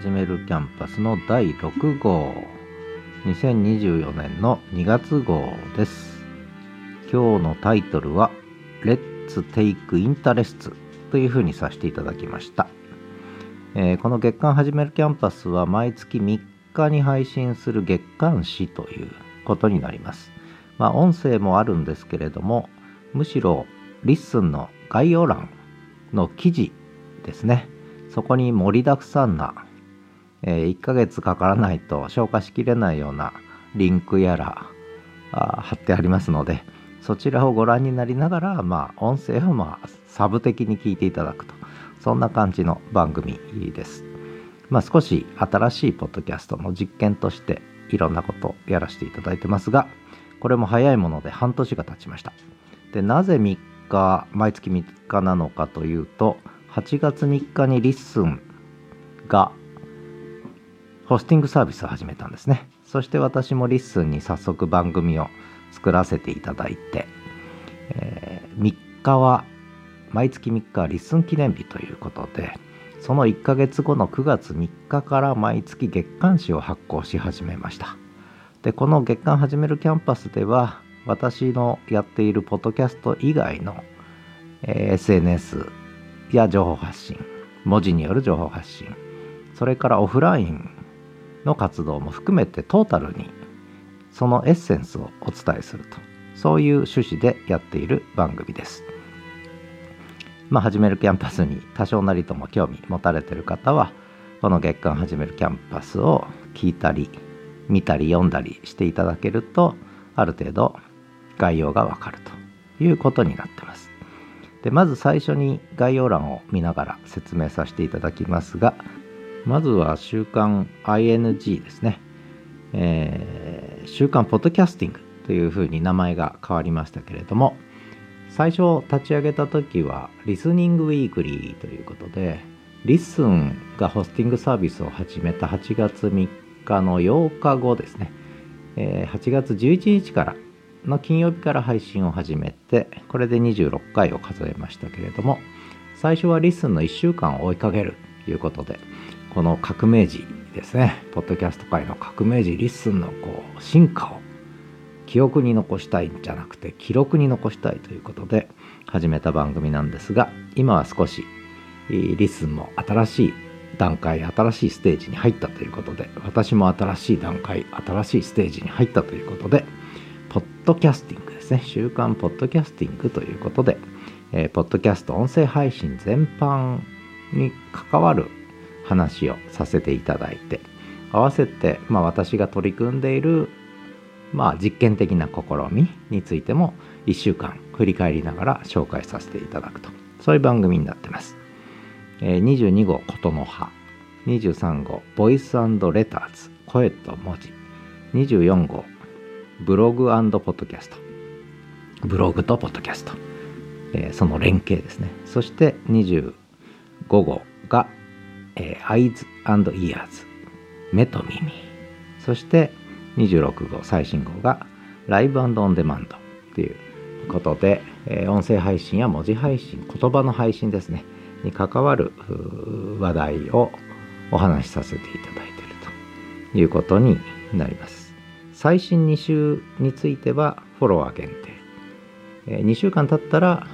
始めるキャンパスの第6号。2024年の2月号です。今日のタイトルは Let's Take Interest というふうにさせていただきました、えーこの月間始めるキャンパスは毎月3日に配信する月刊誌ということになります。まあ音声もあるんですけれどもむしろ LISTEN の概要欄の記事ですね。そこに盛りだくさんな、え1ヶ月かからないと消化しきれないようなリンクやらあ貼ってありますのでそちらをご覧になりながら、まあ、音声を、まあ、サブ的に聞いていただくとそんな感じの番組です。まあ、少し新しいポッドキャストの実験としていろんなことをやらせていただいてますがこれも早いもので半年が経ちました。でなぜ3日毎月3日なのかというと8月3日に LISTEN がホスティングサービスを始めたんですね。そして私も LISTEN に早速番組を作らせていただいて、えー3日は毎月3日は LISTEN 記念日ということでその1ヶ月後の9月3日から毎月月刊誌を発行し始めました。でこの月刊始めるキャンパスでは私のやっているポッドキャスト以外の、えー SNS や情報発信文字による情報発信それからオフラインの活動も含めてトータルにそのエッセンスをお伝えすると。そういう趣旨でやっている番組です。まあ始めるキャンパスに多少なりとも興味持たれてる方はこの月間始めるキャンパスを聞いたり見たり読んだりしていただけるとある程度概要がわかると。いうことになってます。でまず最初に概要欄を見ながら説明させていただきますがまずは週刊 ING ですね、えー週刊ポッドキャスティングというふうに名前が変わりましたけれども最初立ち上げた時はリスニングウィークリーということでLISTEN がホスティングサービスを始めた8月3日の8日後ですね、えー8月11日からの金曜日から配信を始めてこれで26回を数えましたけれども最初は LISTEN の1週間を追いかけるということでこの革命児ですね。ポッドキャスト界の革命児 LISTEN のこう進化を記憶に残したいんじゃなくて記録に残したいということで始めた番組なんですが今は少し LISTEN も新しい段階新しいステージに入ったということで私も新しい段階新しいステージに入ったということでポッドキャスティングですね。週刊ポッドキャスティングということで、えーポッドキャスト音声配信全般に関わる話をさせていただいて合わせて、まあ、私が取り組んでいる、まあ、実験的な試みについても1週間振り返りながら紹介させていただくと。そういう番組になってます、えー22号ことの葉23号ボイスレターズ声と文字。24号ブログポッドキャスト。ブログとポッドキャスト、えーその連携ですね。そして25号が、えー、Eyes and Ears 目と耳。そして26号最新号がライブオンデマンドということで、えー音声配信や文字配信言葉の配信ですね。に関わる話題をお話しさせていただいているということになります。最新2週についてはフォロワー限定、え2週間経ったら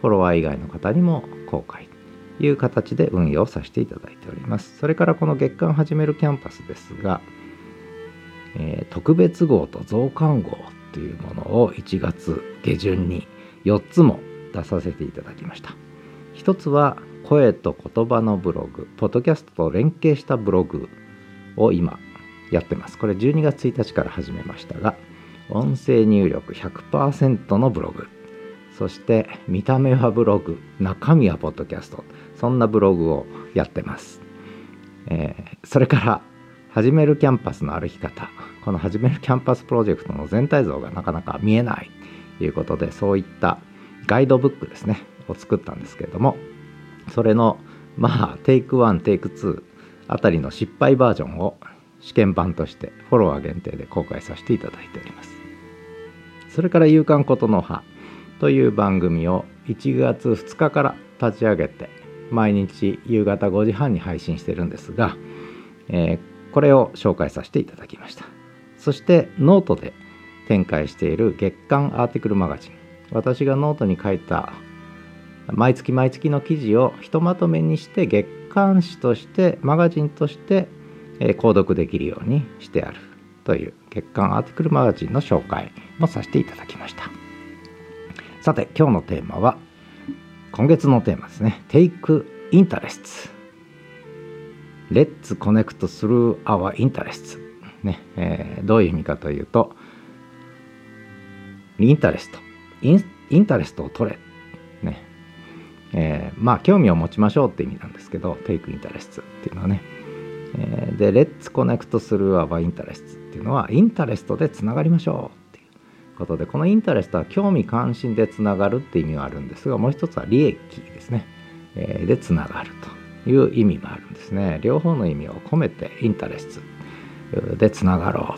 フォロワー以外の方にも公開いう形で運用させていただいております。それからこの月間始めるキャンパスですが、えー特別号と増刊号というものを1月下旬に4つも出させていただきました。一つは声と言葉のブログポッドキャストと連携したブログを今やってます。これ12月1日から始めましたが音声入力100%のブログ。そして見た目はブログ中身はポッドキャスト。そんなブログをやってます、えーそれから始めるキャンパスの歩き方。この始めるキャンパスプロジェクトの全体像がなかなか見えないということでそういったガイドブックですねを作ったんですけれどもそれのまあテイク1テイク2あたりの失敗バージョンを試験版としてフォロワー限定で公開させていただいております。それから「夕刊ことの葉」という番組を1月2日から立ち上げて毎日夕方5時半に配信してるんですが、えー、これを紹介させていただきました。そしてノートで展開している月刊 article マガジン。私がノートに書いた毎月毎月の記事をひとまとめにして月刊誌としてマガジンとして、購読できるようにしてある。という月刊 article マガジンの紹介もさせていただきました。さて今日のテーマは今月のテーマですね。Take Interests Let's connect through our interests ね、えー、どういう意味かというと interest in interest を取れ。ねえー、まあ興味を持ちましょうって意味なんですけど Take Interests っていうのはね、えー、で Let's connect through our interests っていうのは interest でつながりましょう。ことでこの interest は興味関心でつながるって意味はあるんですがもう一つは利益ですね、えー、でつながるという意味もあるんですね。両方の意味を込めて interest でつながろ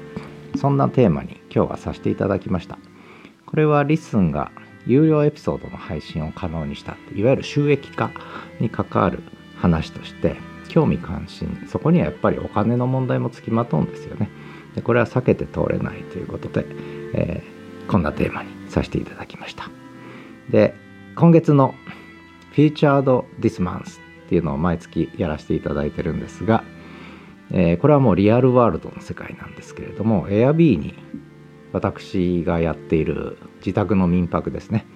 う。そんなテーマに今日はさせていただきました。これは LISTEN が有料エピソードの配信を可能にしたいわゆる収益化に関わる話として興味関心そこにはやっぱりお金の問題もつきまとうんですよね。でこれは避けて通れないということで、えー、こんなテーマにさせていただきました。で今月の「Featured This Month」っていうのを毎月やらせていただいてるんですが、えー、これはもうリアルワールドの世界なんですけれども Airb に私がやっている自宅の民泊ですね。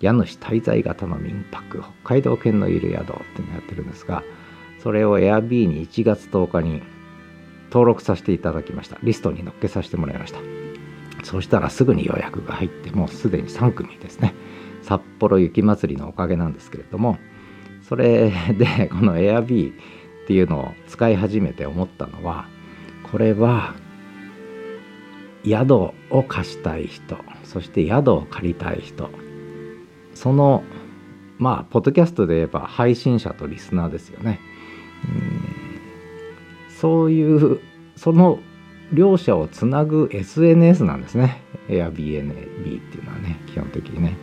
家主滞在型の民泊北海道犬のいる宿っていうのをやってるんですがそれを Airb に1月10日に登録させていただきました。リストに載っけさせてもらいました。そうしたらすぐに予約が入ってもうすでに3組ですね。札幌雪まつりのおかげなんですけれどもそれでこの Airb っていうのを使い始めて思ったのはこれは宿を貸したい人そして宿を借りたい人そのまあポッドキャストで言えば配信者とリスナーですよね。そういうその両者をつなぐ SNS なんですね。Airbnb っていうのはね基本的にね。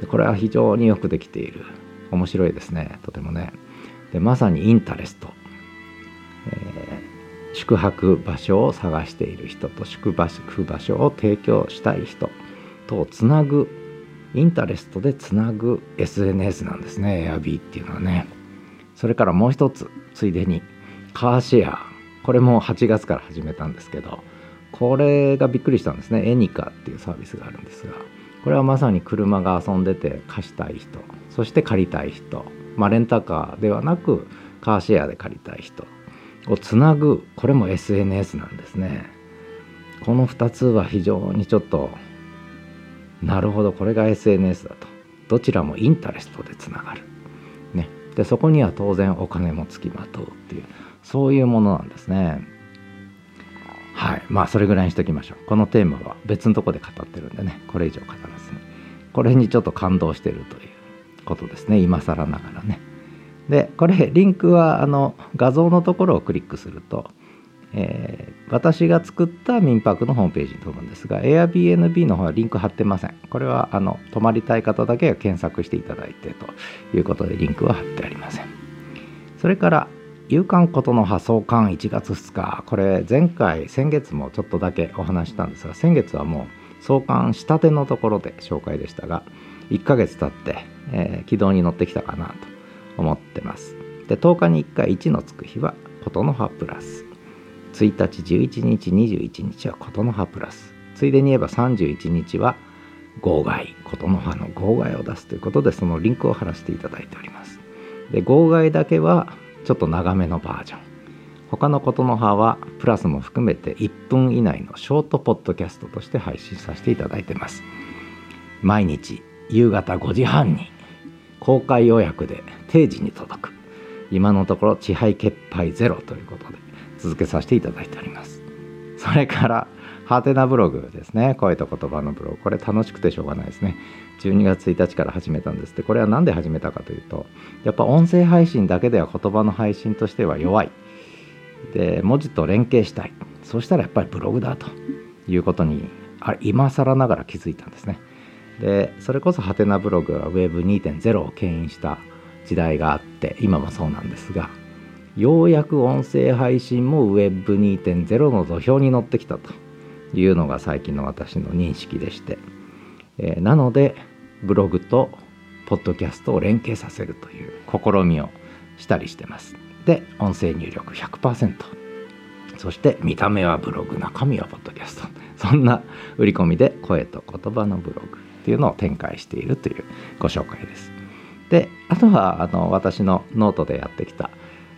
でこれは非常によくできている。面白いですね。とてもね。でまさにインタレスト、えー宿泊場所を探している人と宿泊場所を提供したい人とつなぐインタレストでつなぐ SNS なんですね。Airb っていうのはね。それからもう一つついでにカーシェア。これも8月から始めたんですけどこれがびっくりしたんですね。エニカっていうサービスがあるんですがこれはまさに車が遊んでて貸したい人そして借りたい人まあレンタカーではなくカーシェアで借りたい人をつなぐこれも SNS なんですね。この2つは非常にちょっとなるほどこれが SNS だと。どちらもインタレストでつながる、でそこには当然お金もつきまとうっていうそういうものなんですね。はい。まあそれぐらいにしときましょう。このテーマは別のとこで語ってるんでね。これ以上語らずに。これにちょっと感動してるということですね。今更ながらね。でこれリンクはあの画像のところをクリックすると、えー、私が作った民泊のホームページに飛ぶんですが Airbnb の方はリンク貼ってません。これはあの泊まりたい方だけが検索していただいてということでリンクは貼ってありません。それから夕刊ことの発送刊1月2日。これ前回先月もちょっとだけお話したんですが先月はもう創刊したてのところで紹介でしたが1ヶ月経って、えー、軌道に乗ってきたかなと思ってます。で10日に1回1のつく日はことの葉プラス。1日11日21日はことの葉プラス。ついでに言えば31日は号外。ことの葉の号外を出すということでそのリンクを貼らせていただいております。で号外だけはちょっと長めのバージョン。他のことの葉はプラスも含めて1分以内のショートポッドキャストとして配信させていただいてます。毎日夕方5時半に公開予約で定時に届く。今のところ支配欠配ゼロということで続けさせていただいております。それからハテナブログですね。声と言葉のブログ。これ楽しくてしょうがないですね。12月1日から始めたんですって。これは何で始めたかというとやっぱ音声配信だけでは言葉の配信としては弱い。で文字と連携したい。そしたらやっぱりブログだと。いうことにあれ今更ながら気づいたんですね。でそれこそハテナブログは Web2.0 を牽引した時代があって今もそうなんですがようやく音声配信も Web2.0 の土俵に乗ってきたというのが最近の私の認識でして、えー、なのでブログとポッドキャストを連携させるという試みをしたりしてます。で音声入力100%そして見た目はブログ中身はポッドキャスト。そんな売り込みで声と言葉のブログっていうのを展開しているというご紹介です。であとはあの私のノートでやってきた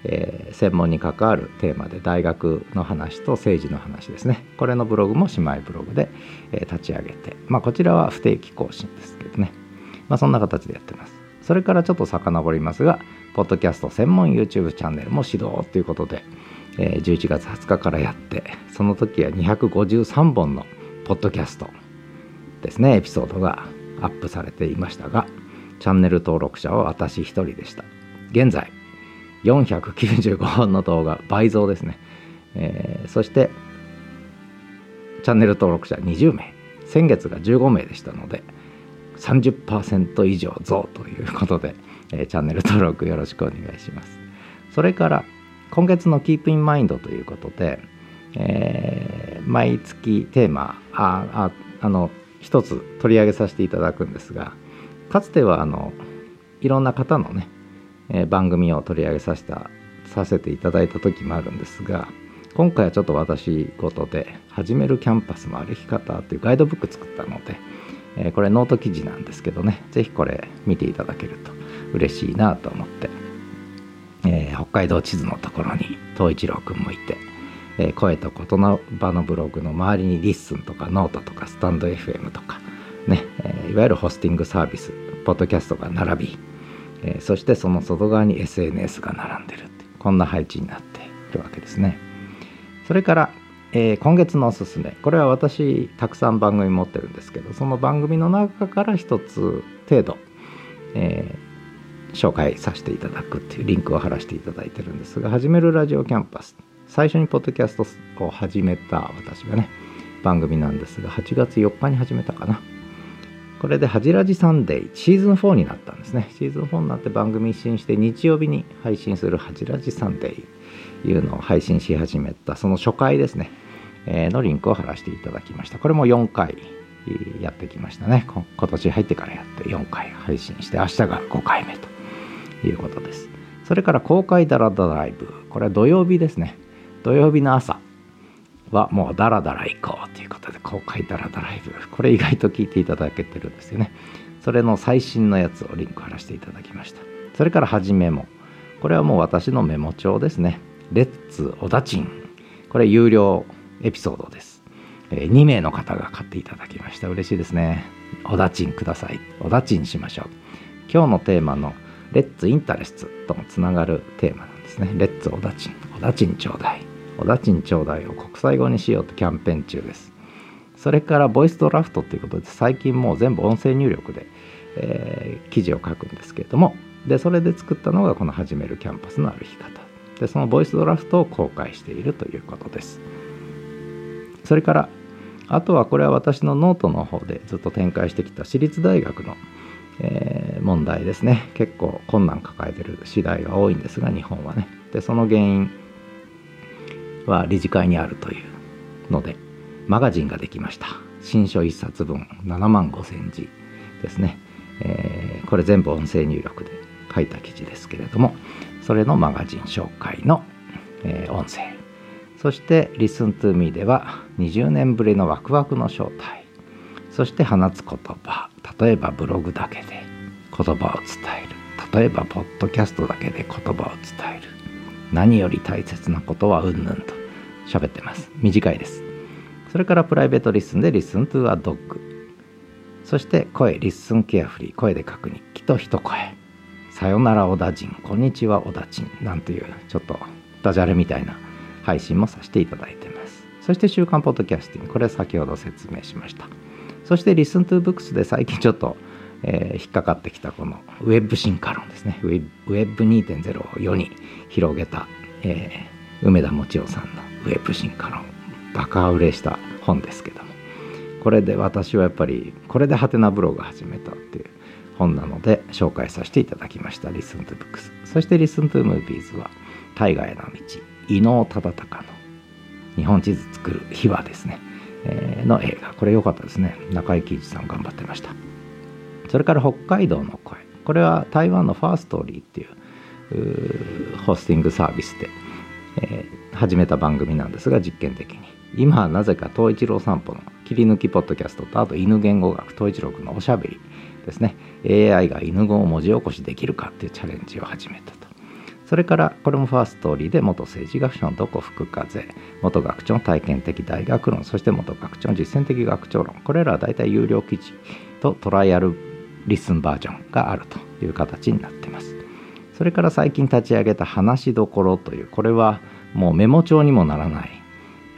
えー、専門に関わるテーマで大学の話と政治の話ですね。これのブログも姉妹ブログで、えー、立ち上げて、まあ、こちらは不定期更新ですけどね、まあ、そんな形でやってます。それからちょっと遡りますがポッドキャスト専門 YouTube チャンネルも始動ということで、えー、11月20日からやってその時は253本のポッドキャストですね。エピソードがアップされていましたがチャンネル登録者は私一人でした。現在495本の動画倍増ですね、えー、そしてチャンネル登録者20名。先月が15名でしたので30%以上増ということで、えー、チャンネル登録よろしくお願いします。それから今月の Keep in Mind ということで、えー、毎月テーマあああの一つ取り上げさせていただくんですがかつてはあのいろんな方のねえ番組を取り上げさせたさせていただいた時もあるんですが今回はちょっと私事で「始めるキャンパスの歩き方」というガイドブック作ったので、えこれノート記事なんですけどね是非これ見ていただけると嬉しいなと思って、えー、北海道地図のところに東一郎くんもいて、えー、声と言葉のブログの周りにリッスンとかノートとかスタンド FM とかね、えー、いわゆるホスティングサービスポッドキャストが並びえー、そしてその外側に SNS が並んでるってこんな配置になっているわけですね。それから、えー、今月のおすすめ。これは私たくさん番組持ってるんですけどその番組の中から一つ程度、えー、紹介させていただくっていうリンクを貼らせていただいてるんですが「始めるラジオキャンパス」最初にポッドキャストを始めた私がね番組なんですが8月4日に始めたかな。これでハジラジサンデーシーズン4になったんですね。シーズン4になって番組一新して日曜日に配信するハジラジサンデーいうのを配信し始めたその初回ですね、えー、のリンクを貼らせていただきました。これも4回やってきましたね。今年入ってからやって4回配信して明日が5回目ということです。それから公開ダラダライブ。これは土曜日ですね。土曜日の朝はもうダラダラ行こうということで公開ダラダライブこれ意外と聞いていただけてるんですよね。それの最新のやつをリンク貼らせていただきました。それからはじめもこれはもう私のメモ帳ですね。レッツおだちんこれ有料エピソードです、え2名の方が買っていただきました。嬉しいですね。おだちんください。おだちんしましょう。今日のテーマのレッツインタレストともつながるテーマなんですね。レッツおだちんおだちんちょうだい。おだちんちょうだいを国際語にしようとキャンペーン中です。それからボイスドラフトということで最近もう全部音声入力で、えー、記事を書くんですけれどもでそれで作ったのがこの「始めるキャンパスの歩き方」でその voice draft を公開しているということです。それからあとはこれは私のノートの方でずっと展開してきた私立大学の、えー、問題ですね。結構困難抱えてる私大が多いんですが日本はね。でその原因は理事会にあるというのでマガジンができました。新書1冊分7万5千字ですね、えー、これ全部音声入力で書いた記事ですけれどもそれのマガジン紹介の、えー、音声。そして「Listen to Me」では20年ぶりのワクワクの正体そして放つ言葉。例えばブログだけで言葉を伝える。例えばポッドキャストだけで言葉を伝える。何より大切なことはうんぬんと喋ってます。短いです。それからプライベート LISTEN で LISTEN to a dog。そして声 LISTEN carefree。声で書く日記と一声。さよなら小田人こんにちは小田人なんていうちょっとダジャレみたいな配信もさせていただいてます。そして週刊ポッドキャスティング。これ先ほど説明しました。そして LISTEN to books で最近ちょっとえー、引っかかってきたこのウェブ進化論ですね。ウェブ2.0を世に広げた、えー、梅田もちおさんのウェブ進化論。バカ売れした本ですけども。これで私はやっぱりこれでハテナブログ始めたっていう本なので紹介させていただきました。Listen to Books そして Listen to Movies は大河への道。伊能忠敬の日本地図作る秘話ですね、えー、の映画。これ良かったですね。中井貴一さん頑張ってました。それから北海道の声。これは台湾のファーストーリーっていうホスティングサービスで、えー、始めた番組なんですが実験的に。今はなぜか東一郎散歩の切り抜きポッドキャストとあと犬言語学東一郎君のおしゃべりですね。AI が犬語を文字起こしできるかっていうチャレンジを始めたと。それからこれもファーストーリーで元政治学者のどこ吹く風元学長の体験的大学論そして元学長の実践的学長論。これらは大体有料記事とトライアルリスンバージョンがあるという形になってます。それから最近立ち上げた話しどころというこれはもうメモ帳にもならない、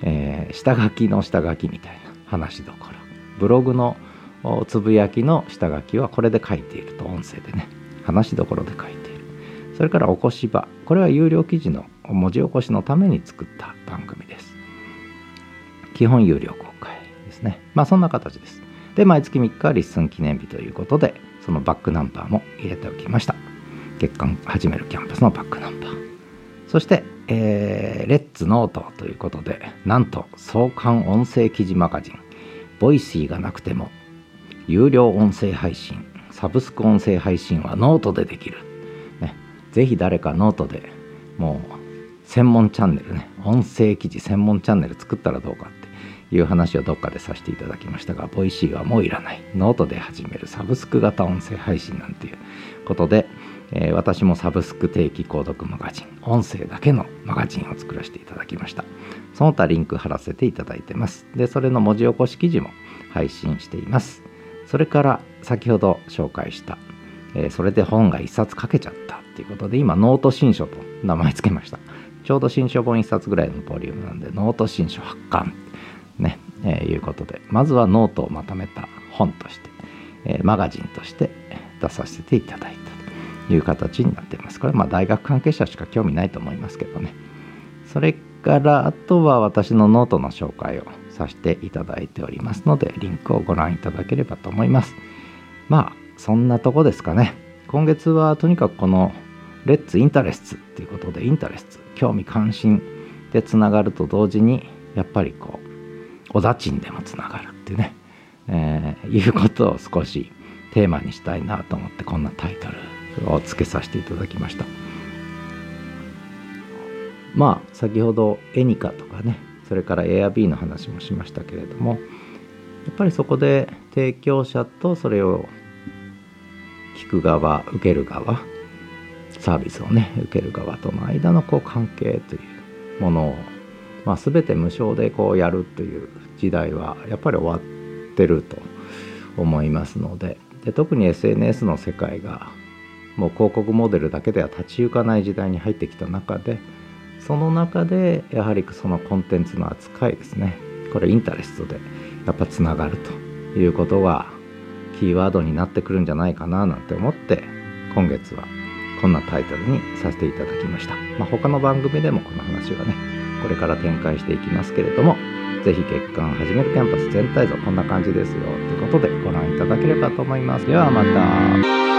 えー、下書きの下書きみたいな話しどころ。ブログのつぶやきの下書きはこれで書いていると音声でね話しどころで書いている。それから起こし場。これは有料記事の文字起こしのために作った番組です。基本有料公開ですね。まあそんな形です。で毎月3日は LISTEN 記念日ということでそのバックナンバーも入れておきました。月刊始めるキャンパスのバックナンバー。そして、えー、 Let's note ということでなんと創刊音声記事マガジン Voicy がなくても有料音声配信サブスク音声配信はノートでできる、ね、ぜひ誰かノートでもう専門チャンネルね音声記事専門チャンネル作ったらどうかいう話をどっかでさせていただきましたが Voicy はもういらない。ノートで始めるサブスク型音声配信なんていうことで、えー、私もサブスク定期購読マガジン音声だけのマガジンを作らせていただきました。その他リンク貼らせていただいてます。でそれの文字起こし記事も配信しています。それから先ほど紹介した、えー、それで本が1冊書けちゃったっていうことで今ノート新書と名前付けました。ちょうど新書本1冊ぐらいのボリュームなんでノート新書発刊、えー、いうことでまずはノートをまとめた本として、えー、マガジンとして出させていただいたという形になっています。これまあ大学関係者しか興味ないと思いますけどね。それからあとは私のノートの紹介をさせていただいておりますのでリンクをご覧いただければと思います。まあそんなとこですかね。今月はとにかくこのレッツインタレスツっていうことでインタレスツ興味関心でつながると同時にやっぱりこうおだちんでもつながるってね、えー、いうことを少しテーマにしたいなと思ってこんなタイトルをつけさせていただきました。まあ先ほどエニカとかねそれから Airb の話もしましたけれどもやっぱりそこで提供者とそれを聞く側受ける側サービスをね受ける側との間のこう関係というものを、まあ、全て無償でこうやるという時代はやっぱり終わってると思いますので。で特に SNS の世界がもう広告モデルだけでは立ち行かない時代に入ってきた中でその中でやはりそのコンテンツの扱いですね。これインタレストでやっぱつながるということがキーワードになってくるんじゃないかななんて思って今月はこんなタイトルにさせていただきました、まあ、他の番組でもこの話はねこれから展開していきますけれどもぜひ月間始めるキャンパス全体像こんな感じですよ。ってことでご覧いただければと思います。ではまた。